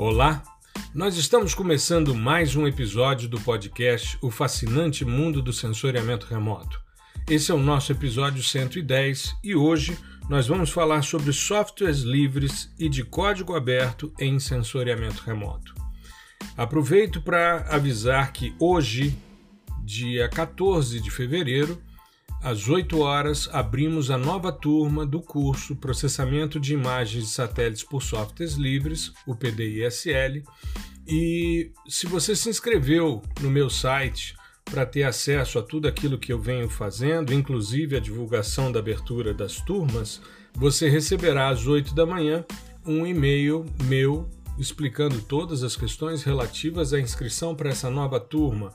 Olá, nós estamos começando mais um episódio do podcast O Fascinante Mundo do Sensoriamento Remoto. Esse é o nosso episódio 110 e hoje nós vamos falar sobre softwares livres e de código aberto em sensoriamento remoto. Aproveito para avisar que hoje, dia 14 de fevereiro, às 8 horas, abrimos a nova turma do curso Processamento de Imagens de Satélites por Softwares Livres, o PDISL. E se você se inscreveu no meu site para ter acesso a tudo aquilo que eu venho fazendo, inclusive a divulgação da abertura das turmas, você receberá às 8 da manhã um e-mail meu explicando todas as questões relativas à inscrição para essa nova turma,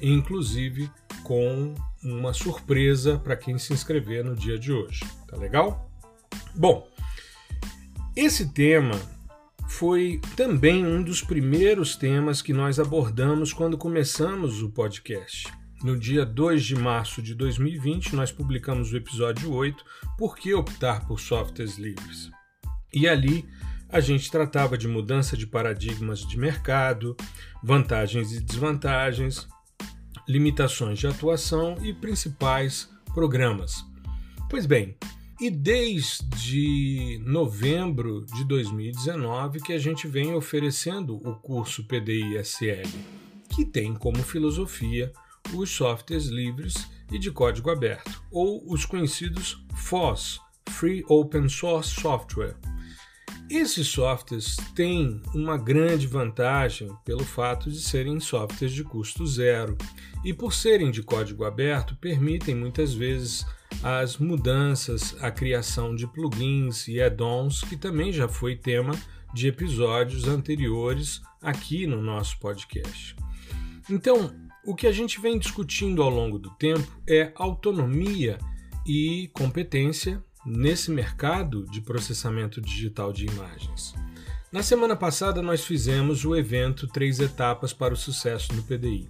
inclusive com uma surpresa para quem se inscrever no dia de hoje. Tá legal? Bom, esse tema foi também um dos primeiros temas que nós abordamos quando começamos o podcast. No dia 2 de março de 2020, nós publicamos o episódio 8, Por que optar por softwares livres? E ali a gente tratava de mudança de paradigmas de mercado, vantagens e desvantagens, limitações de atuação e principais programas. Pois bem, e desde novembro de 2019 que a gente vem oferecendo o curso PDI-SL, que tem como filosofia os softwares livres e de código aberto, ou os conhecidos FOSS, Free Open Source Software esses softwares têm uma grande vantagem pelo fato de serem softwares de custo zero e, por serem de código aberto, permitem muitas vezes as mudanças, a criação de plugins e add-ons, que também já foi tema de episódios anteriores aqui no nosso podcast. Então, o que a gente vem discutindo ao longo do tempo é autonomia e competência nesse mercado de processamento digital de imagens. Na semana passada, nós fizemos o evento Três Etapas para o Sucesso no PDI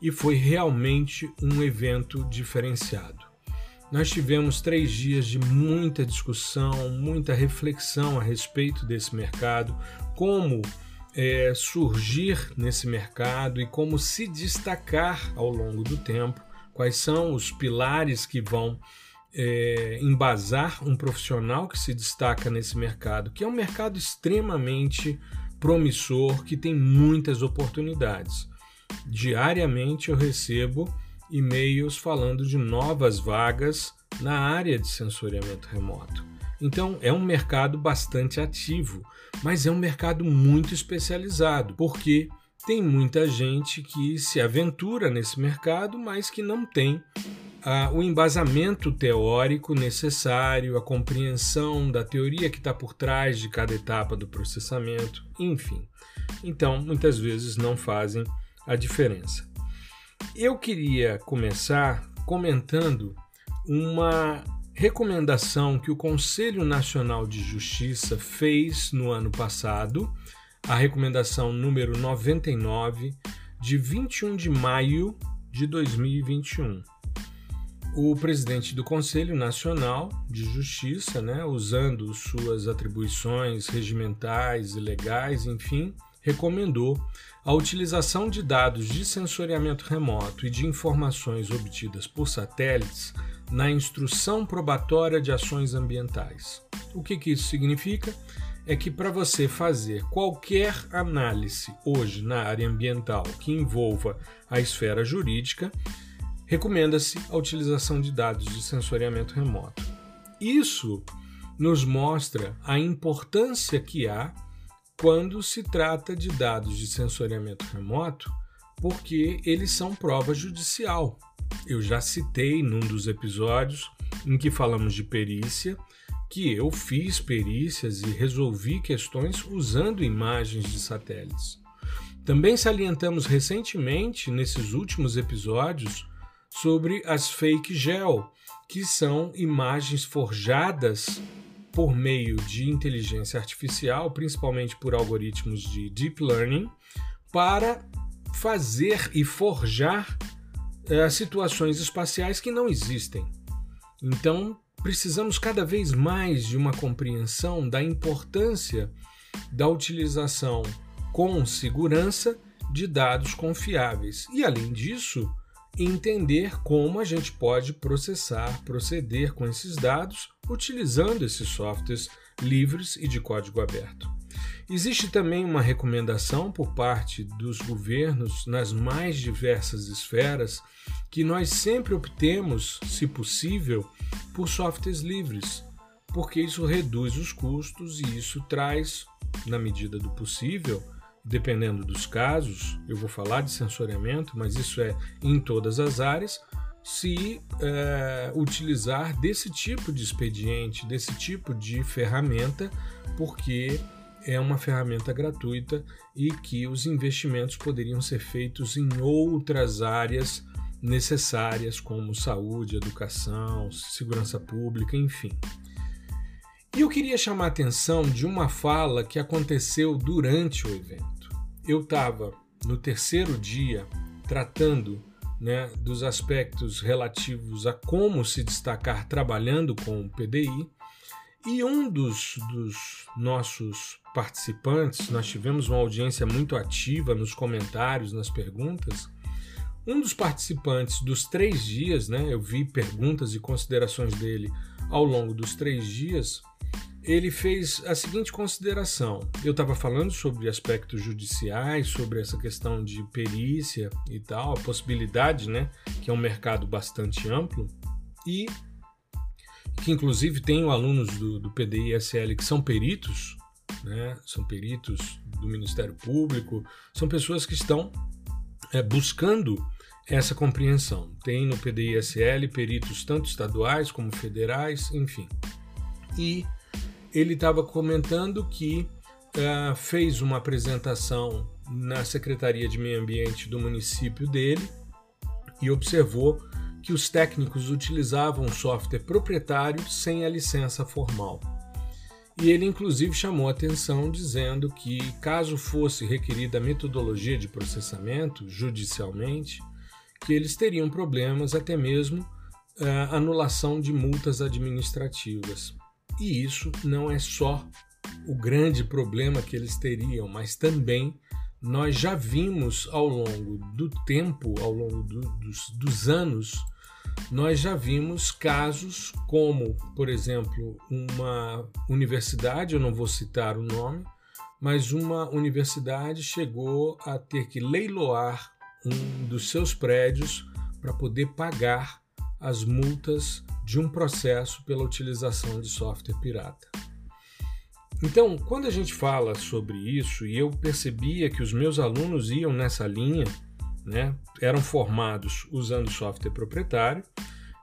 e foi realmente um evento diferenciado. Nós tivemos três dias de muita discussão, muita reflexão a respeito desse mercado, como é, surgir nesse mercado e como se destacar ao longo do tempo, quais são os pilares que vão é, embasar um profissional que se destaca nesse mercado, que é um mercado extremamente promissor, que tem muitas oportunidades. Diariamente eu recebo e-mails falando de novas vagas na área de sensoriamento remoto. Então é um mercado bastante ativo, mas é um mercado muito especializado, porque tem muita gente que se aventura nesse mercado, mas que não tem ah, o embasamento teórico necessário, a compreensão da teoria que está por trás de cada etapa do processamento, enfim. Então, muitas vezes não fazem a diferença. Eu queria começar comentando uma recomendação que o Conselho Nacional de Justiça fez no ano passado, a recomendação número 99, de 21 de maio de 2021 o presidente do Conselho Nacional de Justiça, né, usando suas atribuições regimentais e legais, enfim, recomendou a utilização de dados de sensoriamento remoto e de informações obtidas por satélites na instrução probatória de ações ambientais. O que, que isso significa? É que para você fazer qualquer análise hoje na área ambiental que envolva a esfera jurídica, recomenda-se a utilização de dados de sensoriamento remoto. Isso nos mostra a importância que há quando se trata de dados de sensoriamento remoto, porque eles são prova judicial. Eu já citei num dos episódios em que falamos de perícia que eu fiz perícias e resolvi questões usando imagens de satélites. Também salientamos recentemente, nesses últimos episódios, sobre as fake gel, que são imagens forjadas por meio de inteligência artificial, principalmente por algoritmos de deep learning, para fazer e forjar é, situações espaciais que não existem. Então, precisamos cada vez mais de uma compreensão da importância da utilização com segurança de dados confiáveis. E além disso, entender como a gente pode processar, proceder com esses dados utilizando esses softwares livres e de código aberto. Existe também uma recomendação por parte dos governos nas mais diversas esferas que nós sempre optemos, se possível, por softwares livres, porque isso reduz os custos e isso traz, na medida do possível, dependendo dos casos, eu vou falar de sensoriamento, mas isso é em todas as áreas, se é, utilizar desse tipo de expediente, desse tipo de ferramenta, porque é uma ferramenta gratuita e que os investimentos poderiam ser feitos em outras áreas necessárias, como saúde, educação, segurança pública, enfim. E eu queria chamar a atenção de uma fala que aconteceu durante o evento. Eu estava no terceiro dia tratando né, dos aspectos relativos a como se destacar trabalhando com o PDI e um dos, dos nossos participantes, nós tivemos uma audiência muito ativa nos comentários, nas perguntas. Um dos participantes dos três dias, né, eu vi perguntas e considerações dele ao longo dos três dias, ele fez a seguinte consideração. Eu estava falando sobre aspectos judiciais, sobre essa questão de perícia e tal, a possibilidade, né, que é um mercado bastante amplo, e que inclusive tenho alunos do, do PDI SL que são peritos, né, são peritos do Ministério Público, são pessoas que estão é, buscando essa compreensão. Tem no PDI SL peritos tanto estaduais como federais, enfim. E ele estava comentando que uh, fez uma apresentação na Secretaria de Meio Ambiente do município dele e observou que os técnicos utilizavam software proprietário sem a licença formal. E ele, inclusive, chamou atenção dizendo que, caso fosse requerida a metodologia de processamento judicialmente, que eles teriam problemas, até mesmo uh, anulação de multas administrativas. E isso não é só o grande problema que eles teriam, mas também nós já vimos ao longo do tempo, ao longo do, dos, dos anos, nós já vimos casos como, por exemplo, uma universidade, eu não vou citar o nome, mas uma universidade chegou a ter que leiloar um dos seus prédios para poder pagar as multas de um processo pela utilização de software pirata. Então, quando a gente fala sobre isso, e eu percebia que os meus alunos iam nessa linha, né, eram formados usando software proprietário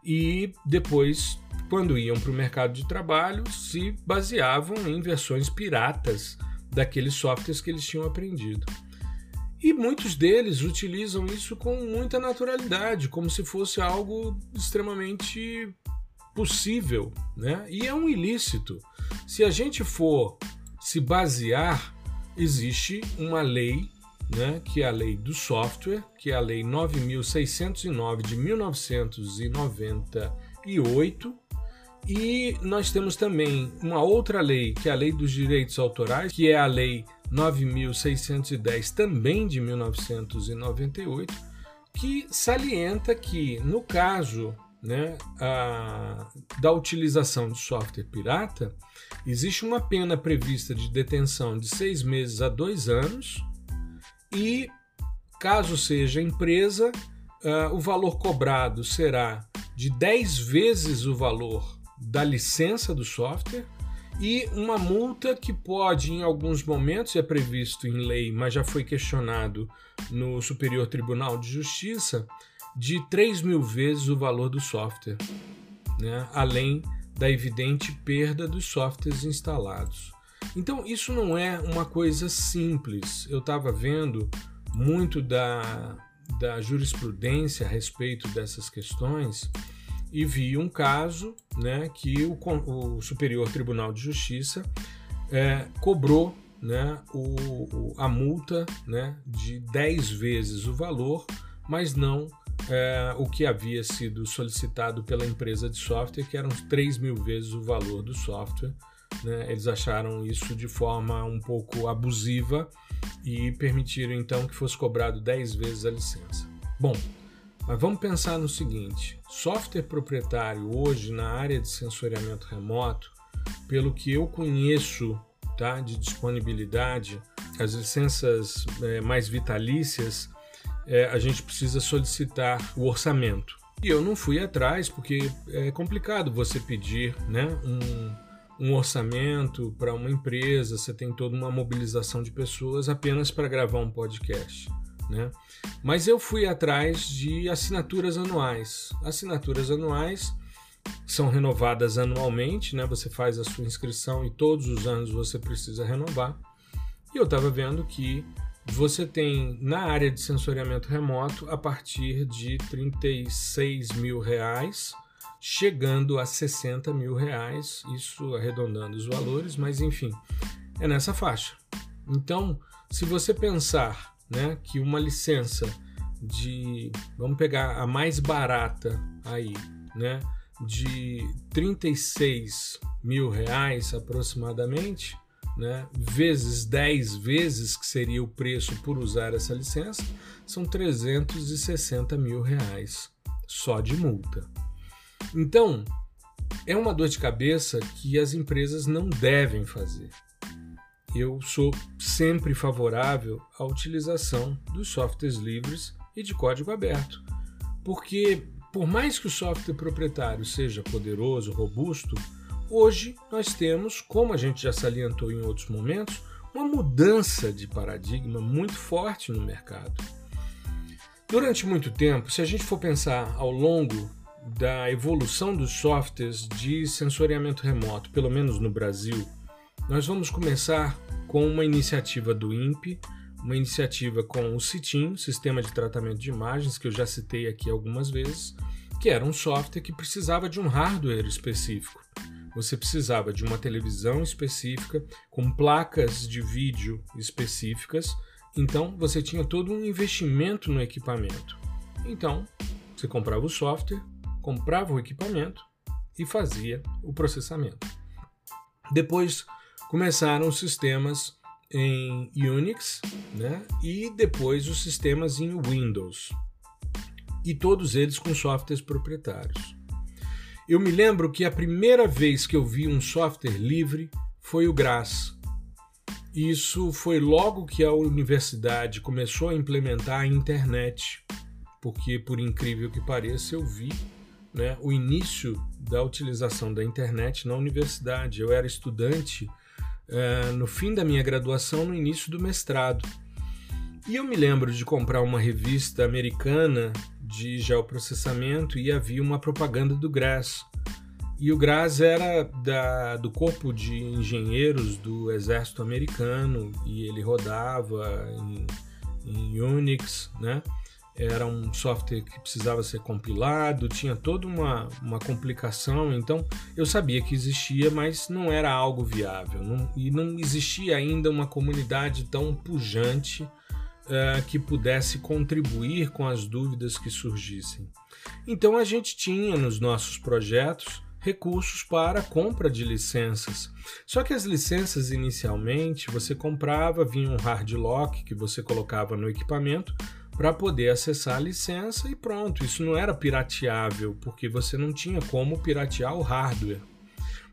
e depois, quando iam para o mercado de trabalho, se baseavam em versões piratas daqueles softwares que eles tinham aprendido. E muitos deles utilizam isso com muita naturalidade, como se fosse algo extremamente possível, né? E é um ilícito. Se a gente for se basear, existe uma lei, né, que é a lei do software, que é a lei 9609 de 1998, e nós temos também uma outra lei, que é a lei dos direitos autorais, que é a lei 9610 também de 1998, que salienta que no caso né, a, da utilização de software pirata, existe uma pena prevista de detenção de seis meses a dois anos e, caso seja empresa, uh, o valor cobrado será de 10 vezes o valor da licença do software e uma multa que pode, em alguns momentos, é previsto em lei, mas já foi questionado no Superior Tribunal de Justiça, de 3 mil vezes o valor do software, né? além da evidente perda dos softwares instalados. Então, isso não é uma coisa simples. Eu estava vendo muito da, da jurisprudência a respeito dessas questões e vi um caso né, que o, o Superior Tribunal de Justiça é, cobrou né, o, a multa né, de 10 vezes o valor, mas não é, o que havia sido solicitado pela empresa de software, que eram 3 mil vezes o valor do software. Né? Eles acharam isso de forma um pouco abusiva e permitiram então que fosse cobrado 10 vezes a licença. Bom, mas vamos pensar no seguinte: software proprietário hoje na área de sensoriamento remoto, pelo que eu conheço tá, de disponibilidade, as licenças é, mais vitalícias, é, a gente precisa solicitar o orçamento. E eu não fui atrás porque é complicado você pedir né, um, um orçamento para uma empresa, você tem toda uma mobilização de pessoas apenas para gravar um podcast. Né? Mas eu fui atrás de assinaturas anuais. Assinaturas anuais são renovadas anualmente, né? Você faz a sua inscrição e todos os anos você precisa renovar. E eu estava vendo que você tem na área de sensoriamento remoto a partir de 36 mil reais, chegando a 60 mil reais, isso arredondando os valores, mas enfim, é nessa faixa. Então, se você pensar né, que uma licença de, vamos pegar a mais barata aí, né, de 36 mil reais aproximadamente, né, vezes 10 vezes que seria o preço por usar essa licença, são 360 mil reais só de multa. Então, é uma dor de cabeça que as empresas não devem fazer. Eu sou sempre favorável à utilização dos softwares livres e de código aberto, porque por mais que o software proprietário seja poderoso, robusto, hoje nós temos, como a gente já salientou em outros momentos, uma mudança de paradigma muito forte no mercado. Durante muito tempo, se a gente for pensar ao longo da evolução dos softwares de sensoriamento remoto, pelo menos no Brasil, nós vamos começar com uma iniciativa do INPE, uma iniciativa com o CITIM, Sistema de Tratamento de Imagens, que eu já citei aqui algumas vezes, que era um software que precisava de um hardware específico. Você precisava de uma televisão específica, com placas de vídeo específicas, então você tinha todo um investimento no equipamento. Então, você comprava o software, comprava o equipamento e fazia o processamento. Depois começaram os sistemas em Unix né? e depois os sistemas em Windows. E todos eles com softwares proprietários. Eu me lembro que a primeira vez que eu vi um software livre foi o GRAS. Isso foi logo que a universidade começou a implementar a internet, porque, por incrível que pareça, eu vi né, o início da utilização da internet na universidade. Eu era estudante uh, no fim da minha graduação, no início do mestrado. E eu me lembro de comprar uma revista americana de geoprocessamento e havia uma propaganda do GRAS. E o GRAS era da, do corpo de engenheiros do exército americano e ele rodava em, em Unix, né? era um software que precisava ser compilado, tinha toda uma, uma complicação, então eu sabia que existia, mas não era algo viável, não, e não existia ainda uma comunidade tão pujante uh, que pudesse contribuir com as dúvidas que surgissem. Então a gente tinha nos nossos projetos recursos para compra de licenças. Só que as licenças inicialmente você comprava, vinha um hard lock que você colocava no equipamento para poder acessar a licença e pronto. Isso não era pirateável, porque você não tinha como piratear o hardware.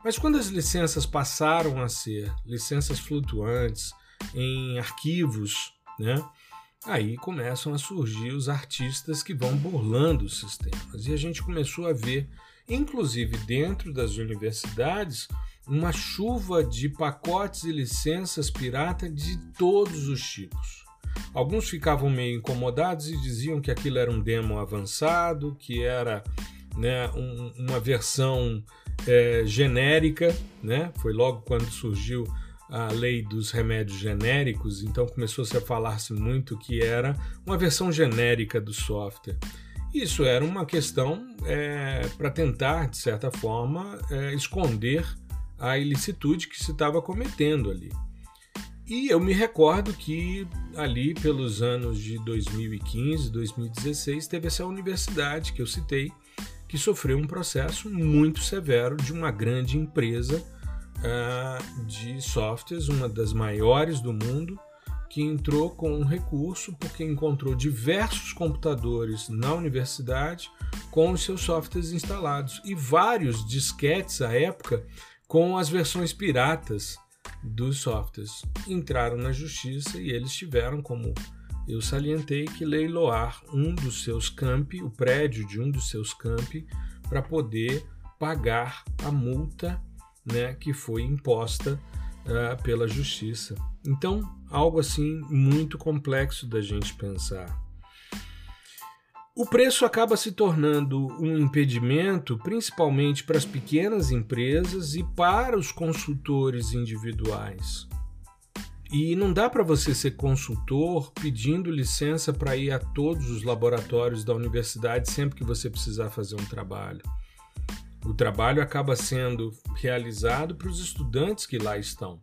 Mas quando as licenças passaram a ser licenças flutuantes em arquivos, né? Aí começam a surgir os artistas que vão burlando os sistemas. E a gente começou a ver, inclusive dentro das universidades, uma chuva de pacotes e licenças pirata de todos os tipos. Alguns ficavam meio incomodados e diziam que aquilo era um demo avançado, que era né, um, uma versão é, genérica, né? Foi logo quando surgiu a lei dos remédios genéricos, então começou-se a falar-se muito que era uma versão genérica do software. Isso era uma questão é, para tentar, de certa forma, é, esconder a ilicitude que se estava cometendo ali. E eu me recordo que ali pelos anos de 2015, 2016, teve essa universidade que eu citei, que sofreu um processo muito severo de uma grande empresa uh, de softwares, uma das maiores do mundo, que entrou com um recurso porque encontrou diversos computadores na universidade com os seus softwares instalados e vários disquetes à época com as versões piratas dos softwares. Entraram na justiça e eles tiveram como eu salientei que leiloar um dos seus campi, o prédio de um dos seus campi, para poder pagar a multa né, que foi imposta uh, pela justiça. Então, algo assim muito complexo da gente pensar. O preço acaba se tornando um impedimento, principalmente para as pequenas empresas e para os consultores individuais. E não dá para você ser consultor pedindo licença para ir a todos os laboratórios da universidade sempre que você precisar fazer um trabalho. O trabalho acaba sendo realizado para os estudantes que lá estão.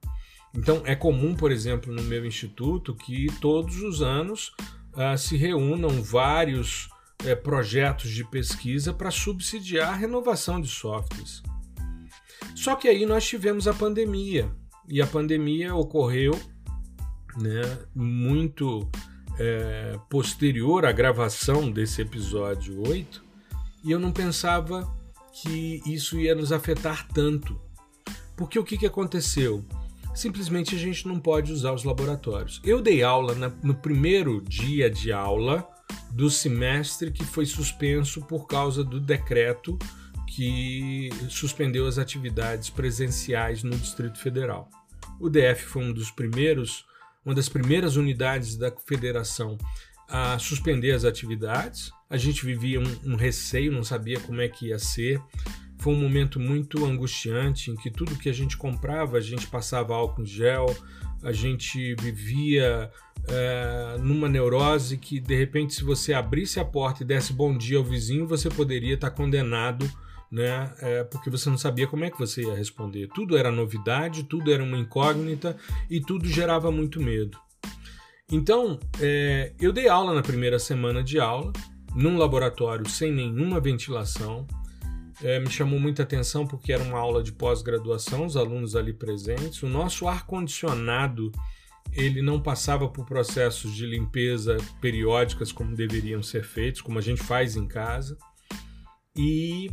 Então, é comum, por exemplo, no meu instituto, que todos os anos uh, se reúnam vários uh, projetos de pesquisa para subsidiar a renovação de softwares. Só que aí nós tivemos a pandemia, e a pandemia ocorreu né, muito é, posterior à gravação desse episódio 8, e eu não pensava que isso ia nos afetar tanto. Porque o que, que aconteceu? Simplesmente a gente não pode usar os laboratórios. Eu dei aula na, no primeiro dia de aula do semestre que foi suspenso por causa do decreto que suspendeu as atividades presenciais no Distrito Federal. O DF foi um dos primeiros uma das primeiras unidades da federação a suspender as atividades. A gente vivia um, um, receio, não sabia como é que ia ser. Foi um momento muito angustiante em que tudo que a gente comprava, a gente passava álcool gel, a gente vivia é, numa neurose que, de repente, se você abrisse a porta e desse bom dia ao vizinho, você poderia estar condenado né? É, porque você não sabia como é que você ia responder. Tudo era novidade, tudo era uma incógnita e tudo gerava muito medo. Então, é, eu dei aula na primeira semana de aula, num laboratório sem nenhuma ventilação. É, me chamou muita atenção porque era uma aula de pós-graduação, os alunos ali presentes. O nosso ar-condicionado ele não passava por processos de limpeza periódicas como deveriam ser feitos, como a gente faz em casa. E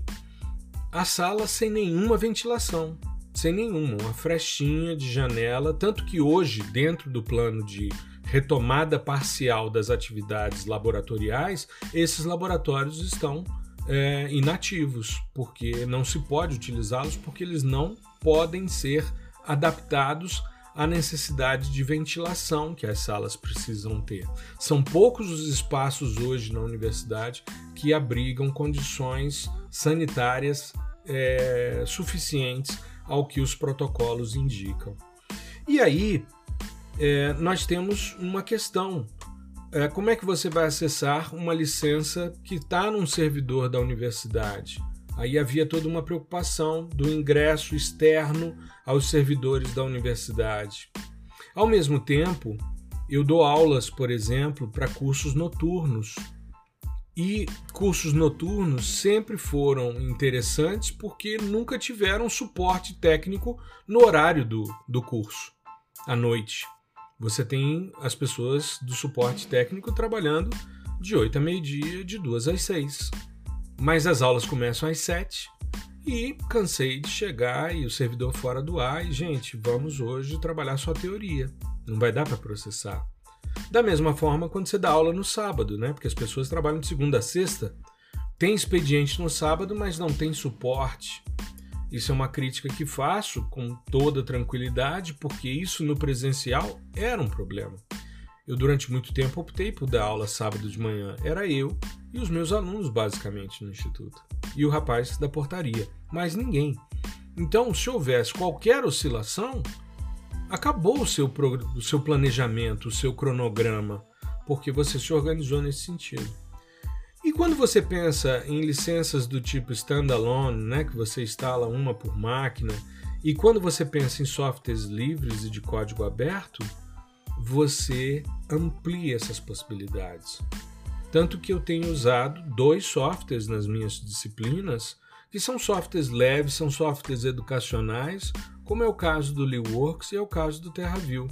a sala sem nenhuma ventilação, sem nenhuma, uma frestinha de janela, tanto que hoje, dentro do plano de retomada parcial das atividades laboratoriais, esses laboratórios estão é, inativos, porque não se pode utilizá-los, porque eles não podem ser adaptados à necessidade de ventilação que as salas precisam ter. São poucos os espaços hoje na universidade que abrigam condições sanitárias é, suficientes ao que os protocolos indicam. E aí é, nós temos uma questão. É, como é que você vai acessar uma licença que está num servidor da universidade? Aí havia toda uma preocupação do ingresso externo aos servidores da universidade. Ao mesmo tempo, eu dou aulas, por exemplo, para cursos noturnos e cursos noturnos sempre foram interessantes porque nunca tiveram suporte técnico no horário do, do curso, à noite. Você tem as pessoas do suporte técnico trabalhando de 8 a meio-dia, de 2 às 6. Mas as aulas começam às 7 e cansei de chegar e o servidor fora do ar e, gente, vamos hoje trabalhar só teoria. Não vai dar para processar. Da mesma forma quando você dá aula no sábado, né? Porque as pessoas trabalham de segunda a sexta, tem expediente no sábado, mas não tem suporte. Isso é uma crítica que faço com toda tranquilidade, porque isso no presencial era um problema. Eu, durante muito tempo, optei por dar aula sábado de manhã. Era eu e os meus alunos, basicamente, no instituto. E o rapaz da portaria. Mais ninguém. Então, se houvesse qualquer oscilação, acabou o seu, o seu planejamento, o seu cronograma, porque você se organizou nesse sentido. E quando você pensa em licenças do tipo standalone, né, que você instala uma por máquina, e quando você pensa em softwares livres e de código aberto, você amplia essas possibilidades. Tanto que eu tenho usado dois softwares nas minhas disciplinas, que são softwares leves, são softwares educacionais, como é o caso do LeeWorks e é o caso do TerraView.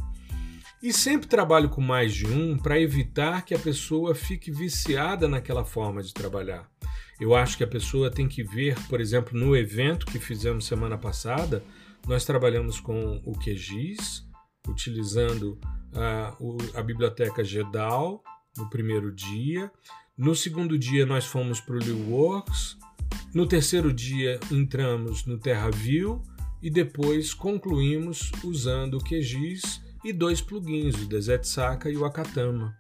E sempre trabalho com mais de um para evitar que a pessoa fique viciada naquela forma de trabalhar. Eu acho que a pessoa tem que ver, por exemplo, no evento que fizemos semana passada, nós trabalhamos com o QGIS, utilizando a, a biblioteca GEDAL no primeiro dia. No segundo dia, nós fomos para o LeWorks. No terceiro dia, entramos no TerraView e depois concluímos usando o QGIS e dois plugins, o DZSACA e o Akatama.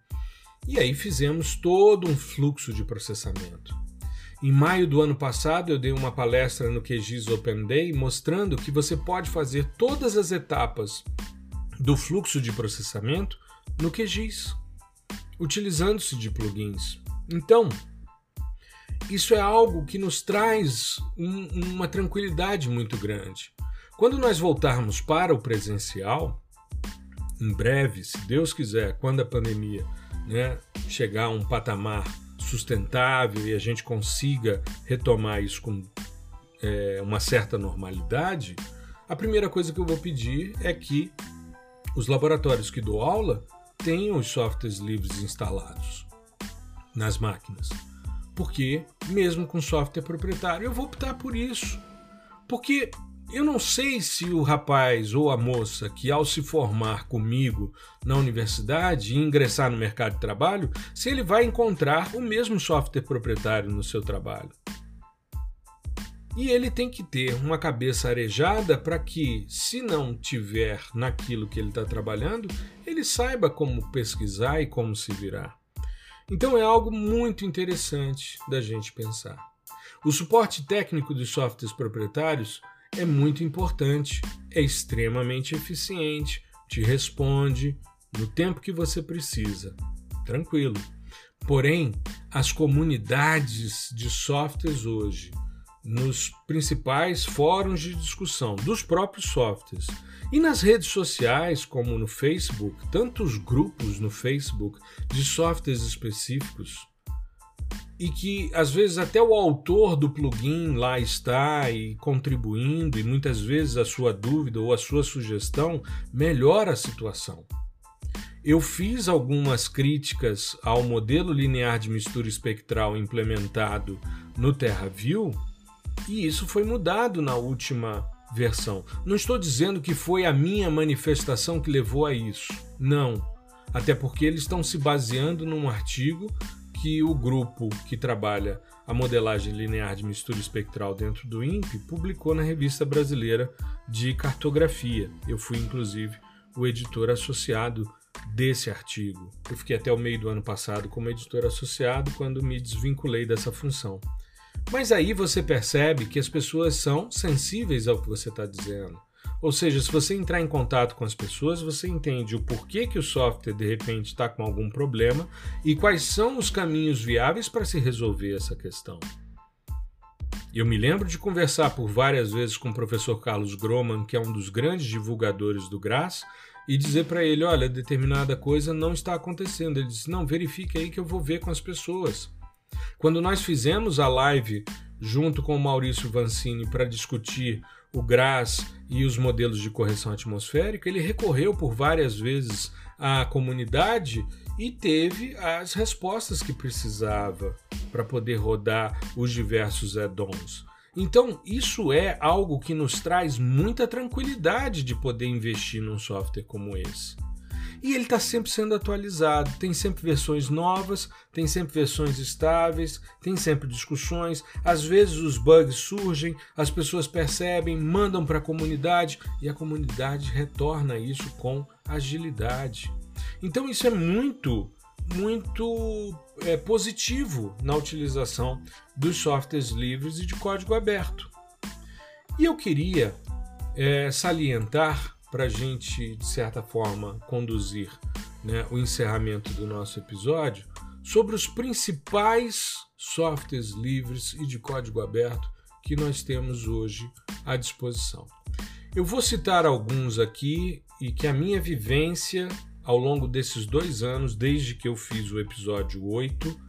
E aí fizemos todo um fluxo de processamento. Em maio do ano passado, eu dei uma palestra no QGIS Open Day mostrando que você pode fazer todas as etapas do fluxo de processamento no QGIS, utilizando-se de plugins. Então, isso é algo que nos traz um, uma tranquilidade muito grande. Quando nós voltarmos para o presencial, em breve, se Deus quiser, quando a pandemia né, chegar a um patamar sustentável e a gente consiga retomar isso com é, uma certa normalidade, a primeira coisa que eu vou pedir é que os laboratórios que dou aula tenham os softwares livres instalados nas máquinas. Porque, mesmo com software proprietário, eu vou optar por isso. Porque eu não sei se o rapaz ou a moça que, ao se formar comigo na universidade e ingressar no mercado de trabalho, se ele vai encontrar o mesmo software proprietário no seu trabalho. E ele tem que ter uma cabeça arejada para que, se não tiver naquilo que ele está trabalhando, ele saiba como pesquisar e como se virar. Então é algo muito interessante da gente pensar. O suporte técnico dos softwares proprietários é muito importante, é extremamente eficiente, te responde no tempo que você precisa. Tranquilo. Porém, as comunidades de softwares hoje, nos principais fóruns de discussão dos próprios softwares e nas redes sociais, como no Facebook, tantos grupos no Facebook de softwares específicos, e que às vezes até o autor do plugin lá está e contribuindo, e muitas vezes a sua dúvida ou a sua sugestão melhora a situação. Eu fiz algumas críticas ao modelo linear de mistura espectral implementado no TerraView e isso foi mudado na última versão. Não estou dizendo que foi a minha manifestação que levou a isso. Não. Até porque eles estão se baseando num artigo que o grupo que trabalha a modelagem linear de mistura espectral dentro do INPE publicou na Revista Brasileira de Cartografia. Eu fui, inclusive, o editor associado desse artigo. Eu fiquei até o meio do ano passado como editor associado quando me desvinculei dessa função. Mas aí você percebe que as pessoas são sensíveis ao que você está dizendo. Ou seja, se você entrar em contato com as pessoas, você entende o porquê que o software de repente está com algum problema e quais são os caminhos viáveis para se resolver essa questão. Eu me lembro de conversar por várias vezes com o professor Carlos Groman, que é um dos grandes divulgadores do GRAS, e dizer para ele: olha, determinada coisa não está acontecendo. Ele disse: não, verifique aí que eu vou ver com as pessoas. Quando nós fizemos a live junto com o Maurício Vancini para discutir o GRAS e os modelos de correção atmosférica, ele recorreu por várias vezes à comunidade e teve as respostas que precisava para poder rodar os diversos add-ons. Então, isso é algo que nos traz muita tranquilidade de poder investir num software como esse. E ele está sempre sendo atualizado, tem sempre versões novas, tem sempre versões estáveis, tem sempre discussões. Às vezes os bugs surgem, as pessoas percebem, mandam para a comunidade e a comunidade retorna isso com agilidade. Então isso é muito, muito é, positivo na utilização dos softwares livres e de código aberto. E eu queria é, salientar para a gente, de certa forma, conduzir né, o encerramento do nosso episódio sobre os principais softwares livres e de código aberto que nós temos hoje à disposição. Eu vou citar alguns aqui e que a minha vivência ao longo desses dois anos, desde que eu fiz o episódio 8,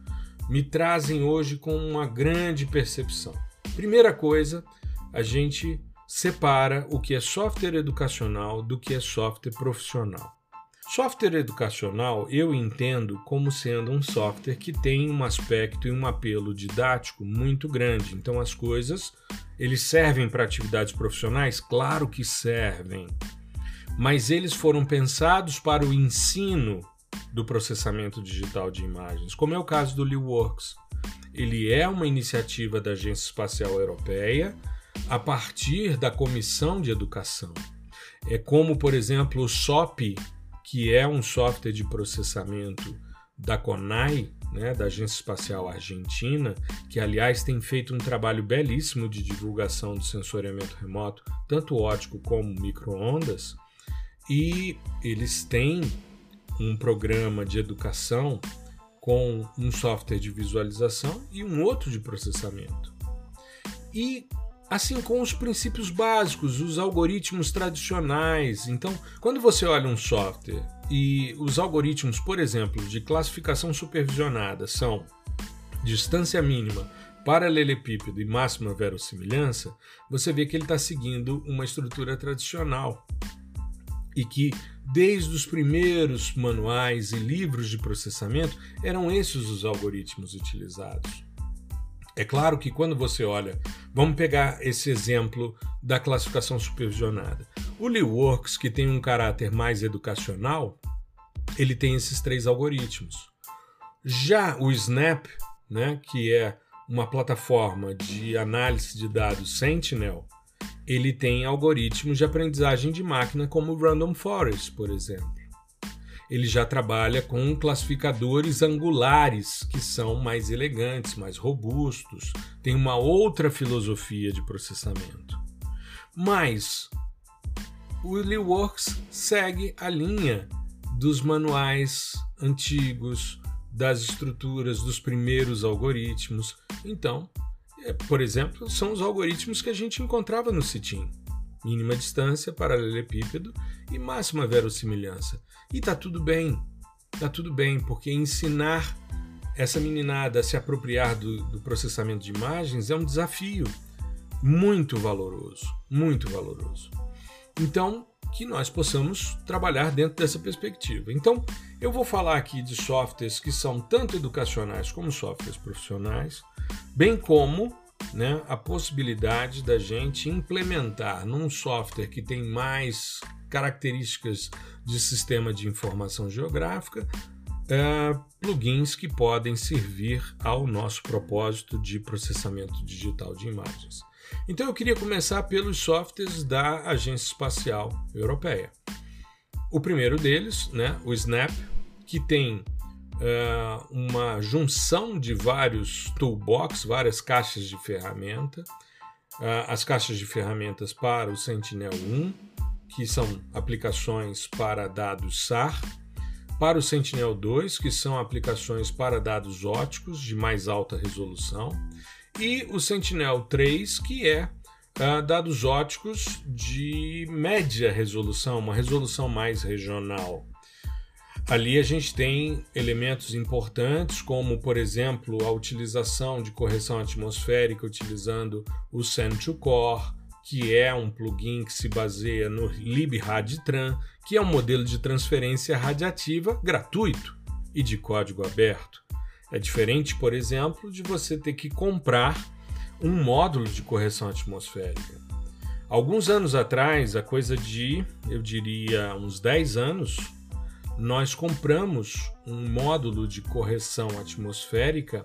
me trazem hoje com uma grande percepção. Primeira coisa, a gente separa o que é software educacional do que é software profissional. Software educacional eu entendo como sendo um software que tem um aspecto e um apelo didático muito grande. Então as coisas, eles servem para atividades profissionais? Claro que servem. Mas eles foram pensados para o ensino do processamento digital de imagens, como é o caso do LeeWorks. Ele é uma iniciativa da Agência Espacial Europeia a partir da Comissão de Educação. É como, por exemplo, o SOP, que é um software de processamento da CONAI, né, da Agência Espacial Argentina, que aliás tem feito um trabalho belíssimo de divulgação do sensoriamento remoto, tanto ótico como microondas, e eles têm um programa de educação com um software de visualização e um outro de processamento. E assim com os princípios básicos, os algoritmos tradicionais. Então, quando você olha um software e os algoritmos, por exemplo, de classificação supervisionada são distância mínima, paralelepípedo e máxima verossimilhança, você vê que ele está seguindo uma estrutura tradicional e que desde os primeiros manuais e livros de processamento eram esses os algoritmos utilizados. É claro que quando você olha, vamos pegar esse exemplo da classificação supervisionada. O LeeWorks, que tem um caráter mais educacional, ele tem esses três algoritmos. Já o Snap, né, que é uma plataforma de análise de dados Sentinel, ele tem algoritmos de aprendizagem de máquina como o Random Forest, por exemplo ele já trabalha com classificadores angulares, que são mais elegantes, mais robustos, tem uma outra filosofia de processamento. Mas o LeeWorks segue a linha dos manuais antigos, das estruturas dos primeiros algoritmos. Então, é, por exemplo, são os algoritmos que a gente encontrava no CITIM mínima distância, paralelepípedo e máxima verossimilhança. E tá tudo bem, tá tudo bem, porque ensinar essa meninada a se apropriar do, do processamento de imagens é um desafio muito valoroso, muito valoroso. Então, que nós possamos trabalhar dentro dessa perspectiva. Então, eu vou falar aqui de softwares que são tanto educacionais como softwares profissionais, bem como né, a possibilidade da gente implementar num software que tem mais características de sistema de informação geográfica é, plugins que podem servir ao nosso propósito de processamento digital de imagens. Então eu queria começar pelos softwares da Agência Espacial Europeia. O primeiro deles, né, o Snap, que tem é, uma junção de vários toolbox, várias caixas de ferramenta. É, as caixas de ferramentas para o Sentinel-1, que são aplicações para dados SAR, para o Sentinel-2, que são aplicações para dados óticos de mais alta resolução, e o Sentinel-3, que é uh, dados óticos de média resolução, uma resolução mais regional. Ali a gente tem elementos importantes, como, por exemplo, a utilização de correção atmosférica utilizando o Send2Core, que é um plugin que se baseia no LibRadTran, que é um modelo de transferência radiativa gratuito e de código aberto. É diferente, por exemplo, de você ter que comprar um módulo de correção atmosférica. Alguns anos atrás, a coisa de, eu diria, uns 10 anos, nós compramos um módulo de correção atmosférica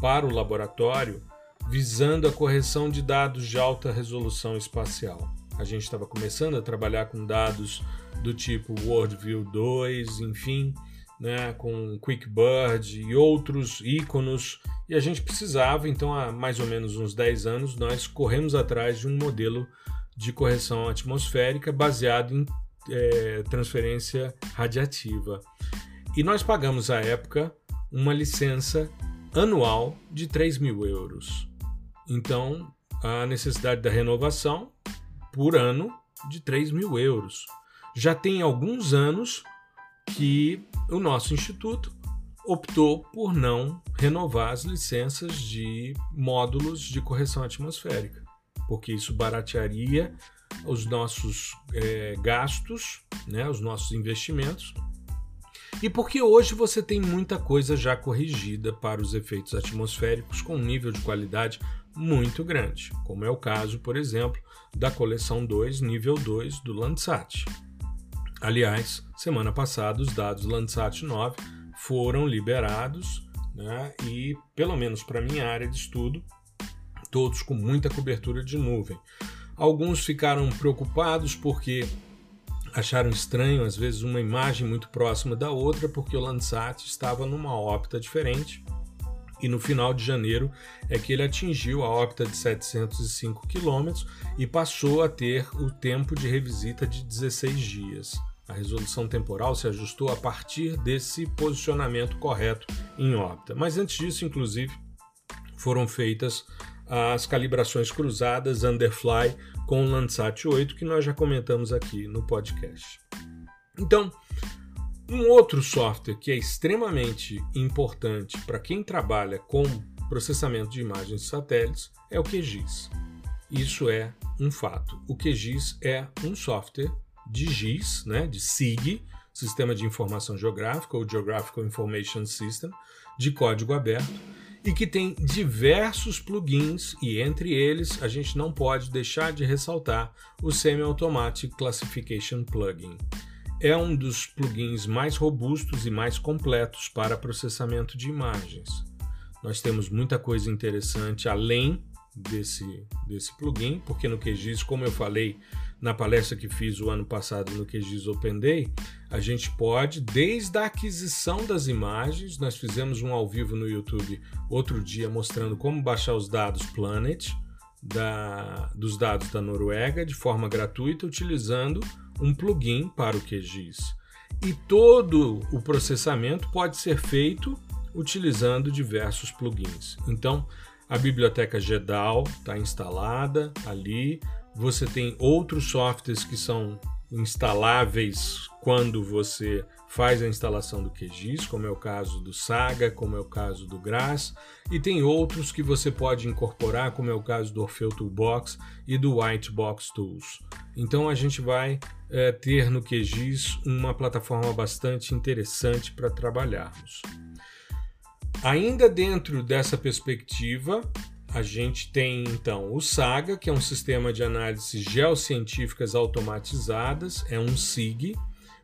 para o laboratório visando a correção de dados de alta resolução espacial. A gente estava começando a trabalhar com dados do tipo WorldView 2, enfim, né, com QuickBird e outros íconos, e a gente precisava, então, há mais ou menos uns 10 anos, nós corremos atrás de um modelo de correção atmosférica baseado em é, transferência radiativa. E nós pagamos à época uma licença anual de 3 mil euros. Então, a necessidade da renovação por ano de 3 mil euros. Já tem alguns anos que o nosso instituto optou por não renovar as licenças de módulos de correção atmosférica, porque isso baratearia os nossos é, gastos, né, os nossos investimentos e porque hoje você tem muita coisa já corrigida para os efeitos atmosféricos com um nível de qualidade muito grande, como é o caso, por exemplo, da coleção 2, nível 2 do Landsat. Aliás, semana passada os dados Landsat 9 foram liberados né, e, pelo menos para minha área de estudo, todos com muita cobertura de nuvem. Alguns ficaram preocupados porque acharam estranho, às vezes, uma imagem muito próxima da outra, porque o Landsat estava numa órbita diferente. E no final de janeiro é que ele atingiu a órbita de 705 km e passou a ter o tempo de revisita de 16 dias. A resolução temporal se ajustou a partir desse posicionamento correto em órbita. Mas antes disso, inclusive, foram feitas as calibrações cruzadas Underfly com o Landsat 8, que nós já comentamos aqui no podcast. Então, um outro software que é extremamente importante para quem trabalha com processamento de imagens de satélites é o QGIS. Isso é um fato. O QGIS é um software de GIS, né, de SIG, Sistema de Informação Geográfica ou Geographical Information System, de código aberto, e que tem diversos plugins e entre eles a gente não pode deixar de ressaltar o Semi-Automatic Classification Plugin. É um dos plugins mais robustos e mais completos para processamento de imagens. Nós temos muita coisa interessante além desse, desse plugin, porque no QGIS, como eu falei, na palestra que fiz o ano passado no QGIS Open Day, a gente pode, desde a aquisição das imagens, nós fizemos um ao vivo no YouTube outro dia mostrando como baixar os dados Planet da, dos dados da Noruega de forma gratuita utilizando um plugin para o QGIS. E todo o processamento pode ser feito utilizando diversos plugins. Então, a biblioteca GEDAL está instalada ali, você tem outros softwares que são instaláveis quando você faz a instalação do QGIS, como é o caso do Saga, como é o caso do GRASS, e tem outros que você pode incorporar, como é o caso do Orfeu Toolbox e do Whitebox Tools. Então a gente vai é, ter no QGIS uma plataforma bastante interessante para trabalharmos. Ainda dentro dessa perspectiva, a gente tem então o SAGA, que é um sistema de análises geocientíficas automatizadas, é um SIG,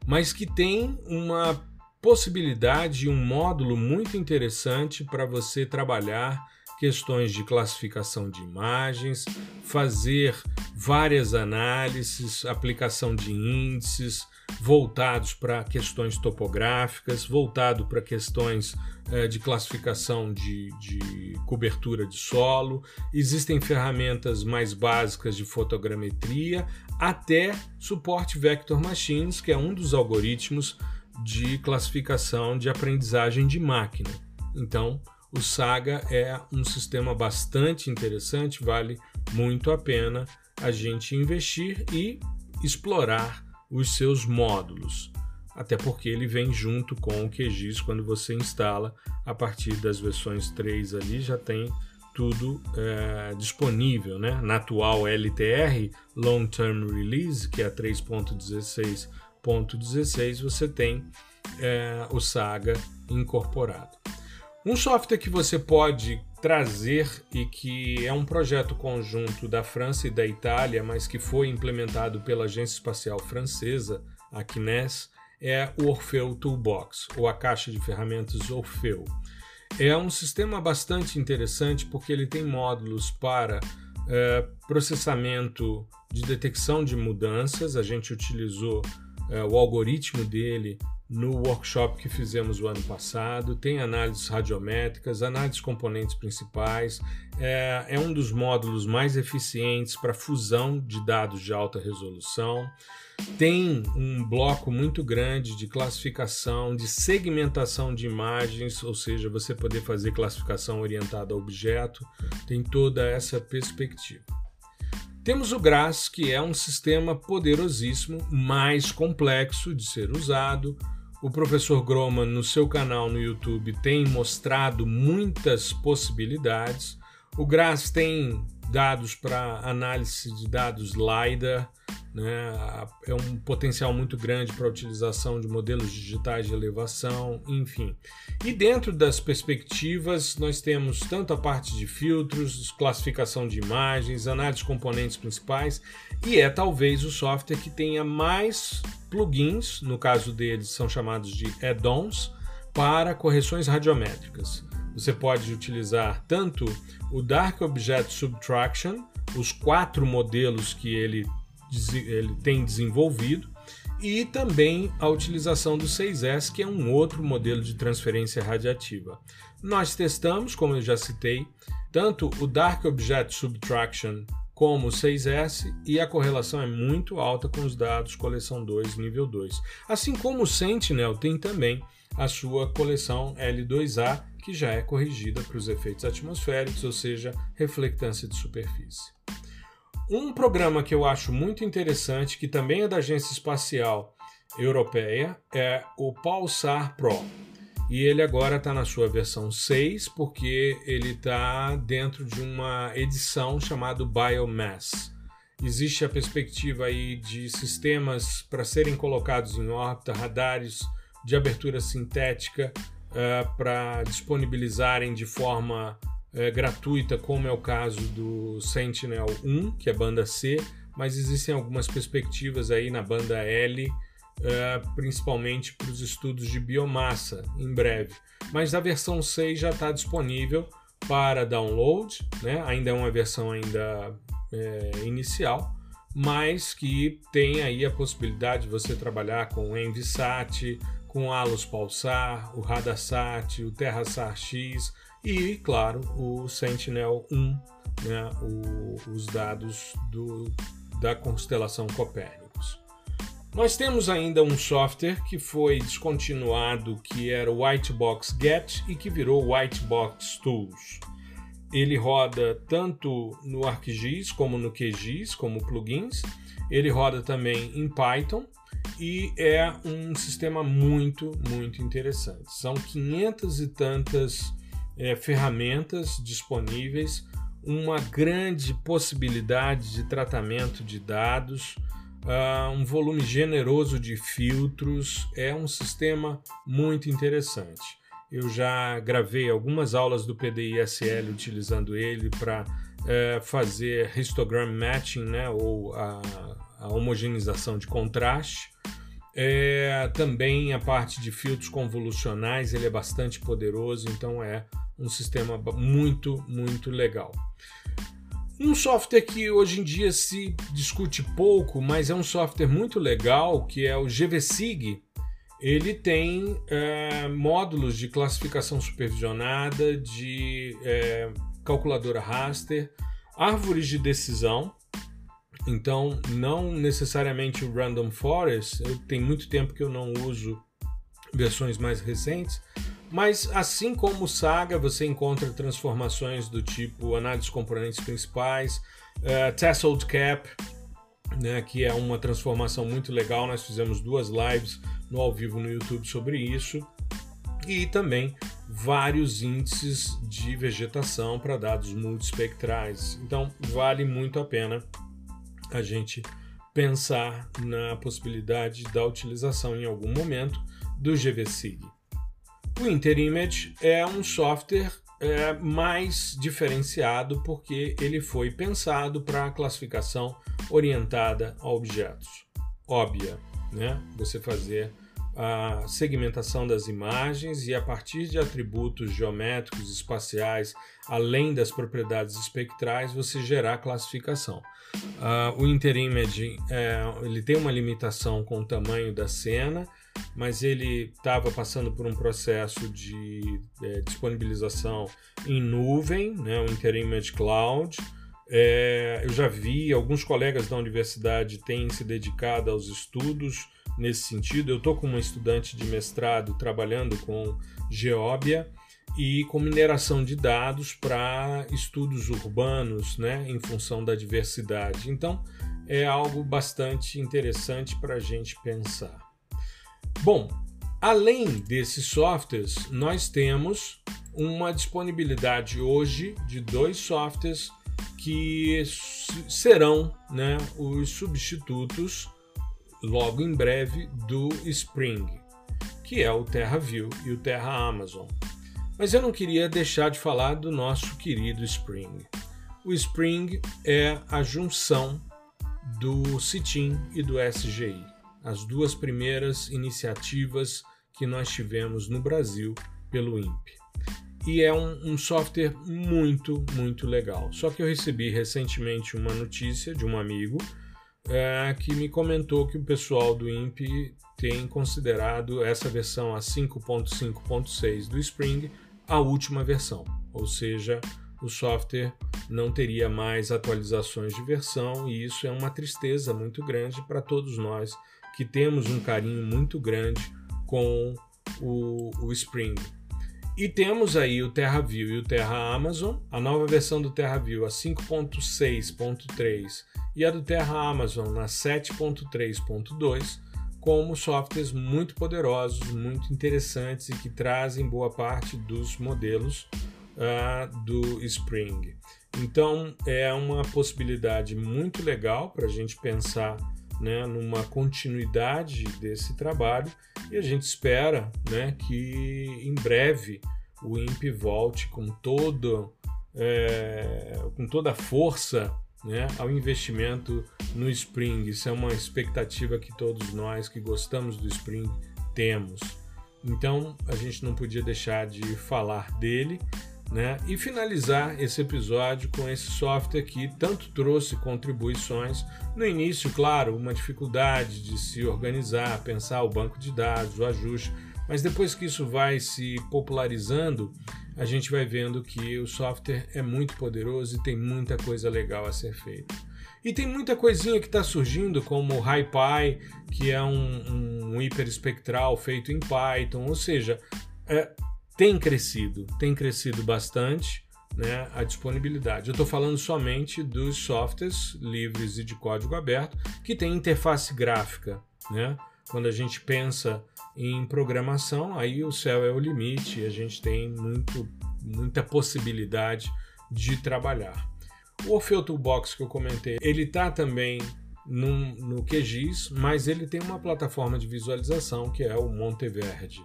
mas que tem uma possibilidade, um módulo muito interessante para você trabalhar questões de classificação de imagens, fazer várias análises, aplicação de índices voltados para questões topográficas, voltado para questões é, de classificação de, de cobertura de solo, existem ferramentas mais básicas de fotogrametria, até suporte Vector Machines, que é um dos algoritmos de classificação de aprendizagem de máquina. Então, o Saga é um sistema bastante interessante, vale muito a pena a gente investir e explorar os seus módulos até porque ele vem junto com o QGIS quando você instala a partir das versões 3 ali já tem tudo é, disponível, né? Na atual LTR, Long Term Release, que é a 3.16.16, você tem é, o Saga incorporado. Um software que você pode trazer e que é um projeto conjunto da França e da Itália, mas que foi implementado pela Agência Espacial Francesa, a CNES, é o Orfeu Toolbox, ou a caixa de ferramentas Orfeu. É um sistema bastante interessante porque ele tem módulos para é, processamento de detecção de mudanças. A gente utilizou é, o algoritmo dele no workshop que fizemos o ano passado. Tem análises radiométricas, análises componentes principais. É, é um dos módulos mais eficientes para fusão de dados de alta resolução tem um bloco muito grande de classificação, de segmentação de imagens, ou seja, você poder fazer classificação orientada a objeto, tem toda essa perspectiva. Temos o GRASS, que é um sistema poderosíssimo, mais complexo de ser usado. O professor Groman, no seu canal no YouTube, tem mostrado muitas possibilidades. O GRASS tem dados para análise de dados LiDAR, né? é um potencial muito grande para a utilização de modelos digitais de elevação, enfim. E dentro das perspectivas, nós temos tanto a parte de filtros, classificação de imagens, análise de componentes principais, e é talvez o software que tenha mais plugins, no caso deles são chamados de add-ons, para correções radiométricas. Você pode utilizar tanto o Dark Object Subtraction, os quatro modelos que ele, ele tem desenvolvido, e também a utilização do 6S, que é um outro modelo de transferência radiativa. Nós testamos, como eu já citei, tanto o Dark Object Subtraction como o 6S e a correlação é muito alta com os dados coleção 2, nível 2. Assim como o Sentinel tem também a sua coleção L2A, que já é corrigida para os efeitos atmosféricos, ou seja, reflectância de superfície. Um programa que eu acho muito interessante, que também é da Agência Espacial Europeia, é o Pulsar Pro. E ele agora está na sua versão 6, porque ele está dentro de uma edição chamada Biomass. Existe a perspectiva aí de sistemas para serem colocados em órbita, radares de abertura sintética uh, para disponibilizarem de forma uh, gratuita, como é o caso do Sentinel-1, que é banda C, mas existem algumas perspectivas aí na banda L, uh, principalmente para os estudos de biomassa em breve. Mas a versão 6 já está disponível para download, né? ainda é uma versão ainda é, inicial, mas que tem aí a possibilidade de você trabalhar com Envisat, com Alus Pulsar, o Radarsat, o TerraSat X e, claro, o Sentinel-1, né, o, os dados do, da constelação Copérnicos. Nós temos ainda um software que foi descontinuado, que era o Whitebox Get e que virou Whitebox Tools. Ele roda tanto no ArcGIS como no QGIS, como plugins. Ele roda também em Python e é um sistema muito, muito interessante. São 500 e tantas é, ferramentas disponíveis, uma grande possibilidade de tratamento de dados, uh, um volume generoso de filtros, é um sistema muito interessante. Eu já gravei algumas aulas do PDISL utilizando ele para é, fazer histogram matching, né, ou a, a homogeneização de contraste. É, também a parte de filtros convolucionais ele é bastante poderoso, então é um sistema muito, muito legal. Um software que hoje em dia se discute pouco, mas é um software muito legal, que é o GVSIG. Ele tem é, módulos de classificação supervisionada, de é, calculadora raster, árvores de decisão, então, não necessariamente o Random Forest, eu tenho muito tempo que eu não uso versões mais recentes, mas assim como o Saga, você encontra transformações do tipo análise de componentes principais, uh, Tasseled Cap, né, que é uma transformação muito legal. Nós fizemos duas lives no ao vivo no YouTube sobre isso. E também vários índices de vegetação para dados multispectrais. Então, vale muito a pena a gente pensar na possibilidade da utilização em algum momento do GVSIG. O InterImage é um software é, mais diferenciado porque ele foi pensado para a classificação orientada a objetos. Óbvia, né? Você fazer a segmentação das imagens e a partir de atributos geométricos espaciais, além das propriedades espectrais, você gerar classificação. Uh, o InterImage é, ele tem uma limitação com o tamanho da cena, mas ele estava passando por um processo de é, disponibilização em nuvem, né, o InterImage Cloud. É, eu já vi alguns colegas da universidade têm se dedicado aos estudos nesse sentido. Eu estou com uma estudante de mestrado trabalhando com Geóbia e com mineração de dados para estudos urbanos, né, em função da diversidade. Então, é algo bastante interessante para a gente pensar. Bom, além desses softwares, nós temos uma disponibilidade hoje de dois softwares que serão né, os substitutos logo em breve do Spring, que é o TerraView e o Terra Amazon. Mas eu não queria deixar de falar do nosso querido Spring. O Spring é a junção do CITIM e do SGI, as duas primeiras iniciativas que nós tivemos no Brasil pelo INPE. E é um, um, software muito, muito legal. Só que eu recebi recentemente uma notícia de um amigo é, que me comentou que o pessoal do INPE tem considerado essa versão a 5.5.6 do Spring a última versão, ou seja, o software não teria mais atualizações de versão e isso é uma tristeza muito grande para todos nós que temos um carinho muito grande com o, o Spring. E temos aí o TerraView e o Terra Amazon, a nova versão do TerraView a 5.6.3 e a do Terra Amazon na 7.3.2, como softwares muito poderosos, muito interessantes e que trazem boa parte dos modelos uh, do Spring. Então é uma possibilidade muito legal para a gente pensar né, numa continuidade desse trabalho e a gente espera né, que em breve o INPE volte com, todo, é, com toda a força né, ao investimento no Spring. Isso é uma expectativa que todos nós que gostamos do Spring temos. Então a gente não podia deixar de falar dele né? E finalizar esse episódio com esse software que tanto trouxe contribuições. No início, claro, uma dificuldade de se organizar, pensar o banco de dados, o ajuste, mas depois que isso vai se popularizando, a gente vai vendo que o software é muito poderoso e tem muita coisa legal a ser feita. E tem muita coisinha que está surgindo, como o HiPy, que é um, um hiperespectral feito em Python, ou seja, é, tem crescido, tem crescido bastante né, a disponibilidade. Eu estou falando somente dos softwares livres e de código aberto que tem interface gráfica. Né? Quando a gente pensa em programação, aí o céu é o limite e a gente tem muito, muita possibilidade de trabalhar. O Orfeu Toolbox que eu comentei, ele está também no, no QGIS, mas ele tem uma plataforma de visualização que é o Monteverde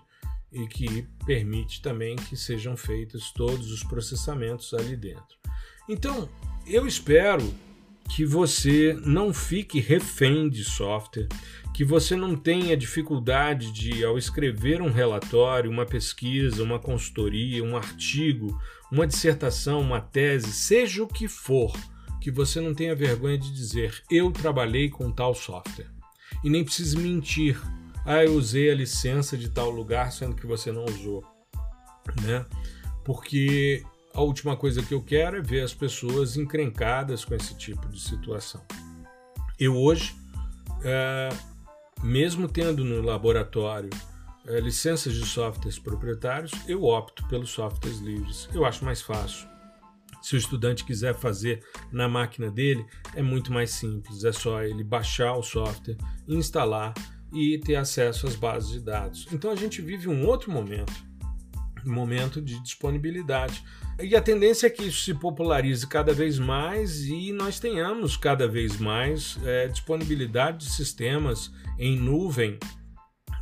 e que permite também que sejam feitos todos os processamentos ali dentro. Então, eu espero que você não fique refém de software, que você não tenha dificuldade de, ao escrever um relatório, uma pesquisa, uma consultoria, um artigo, uma dissertação, uma tese, seja o que for, que você não tenha vergonha de dizer eu trabalhei com tal software. E nem precise mentir ah, eu usei a licença de tal lugar, sendo que você não usou, né? Porque a última coisa que eu quero é ver as pessoas encrencadas com esse tipo de situação. Eu hoje, é, mesmo tendo no laboratório é, licenças de softwares proprietários, eu opto pelos softwares livres. Eu acho mais fácil. Se o estudante quiser fazer na máquina dele, é muito mais simples. É só ele baixar o software, instalar e ter acesso às bases de dados. Então a gente vive um outro momento, momento de disponibilidade. E a tendência é que isso se popularize cada vez mais e nós tenhamos cada vez mais é, disponibilidade de sistemas em nuvem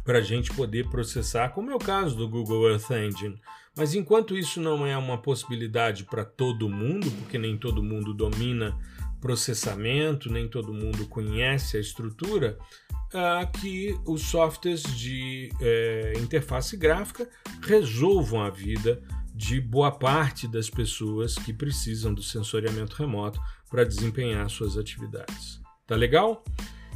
para a gente poder processar, como é o caso do Google Earth Engine. Mas enquanto isso não é uma possibilidade para todo mundo, porque nem todo mundo domina processamento, nem todo mundo conhece a estrutura, que os softwares de é, interface gráfica resolvam a vida de boa parte das pessoas que precisam do sensoriamento remoto para desempenhar suas atividades. Tá legal?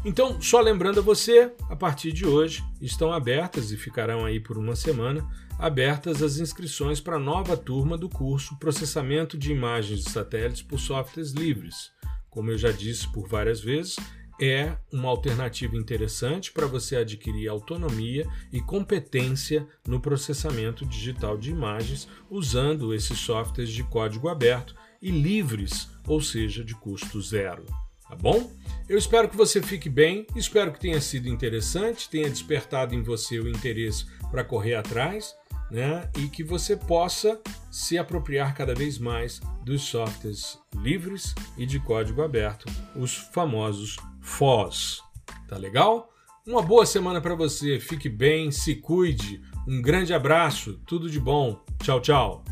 Então, só lembrando a você, a partir de hoje estão abertas e ficarão aí por uma semana abertas as inscrições para a nova turma do curso Processamento de Imagens de Satélites por Softwares Livres. Como eu já disse por várias vezes, é uma alternativa interessante para você adquirir autonomia e competência no processamento digital de imagens usando esses softwares de código aberto e livres, ou seja, de custo zero. Tá bom? Eu espero que você fique bem, espero que tenha sido interessante, tenha despertado em você o interesse para correr atrás. né? E que você possa se apropriar cada vez mais dos softwares livres e de código aberto, os famosos FOSS. Tá legal? Uma boa semana para você, fique bem, se cuide, um grande abraço, tudo de bom. Tchau, tchau.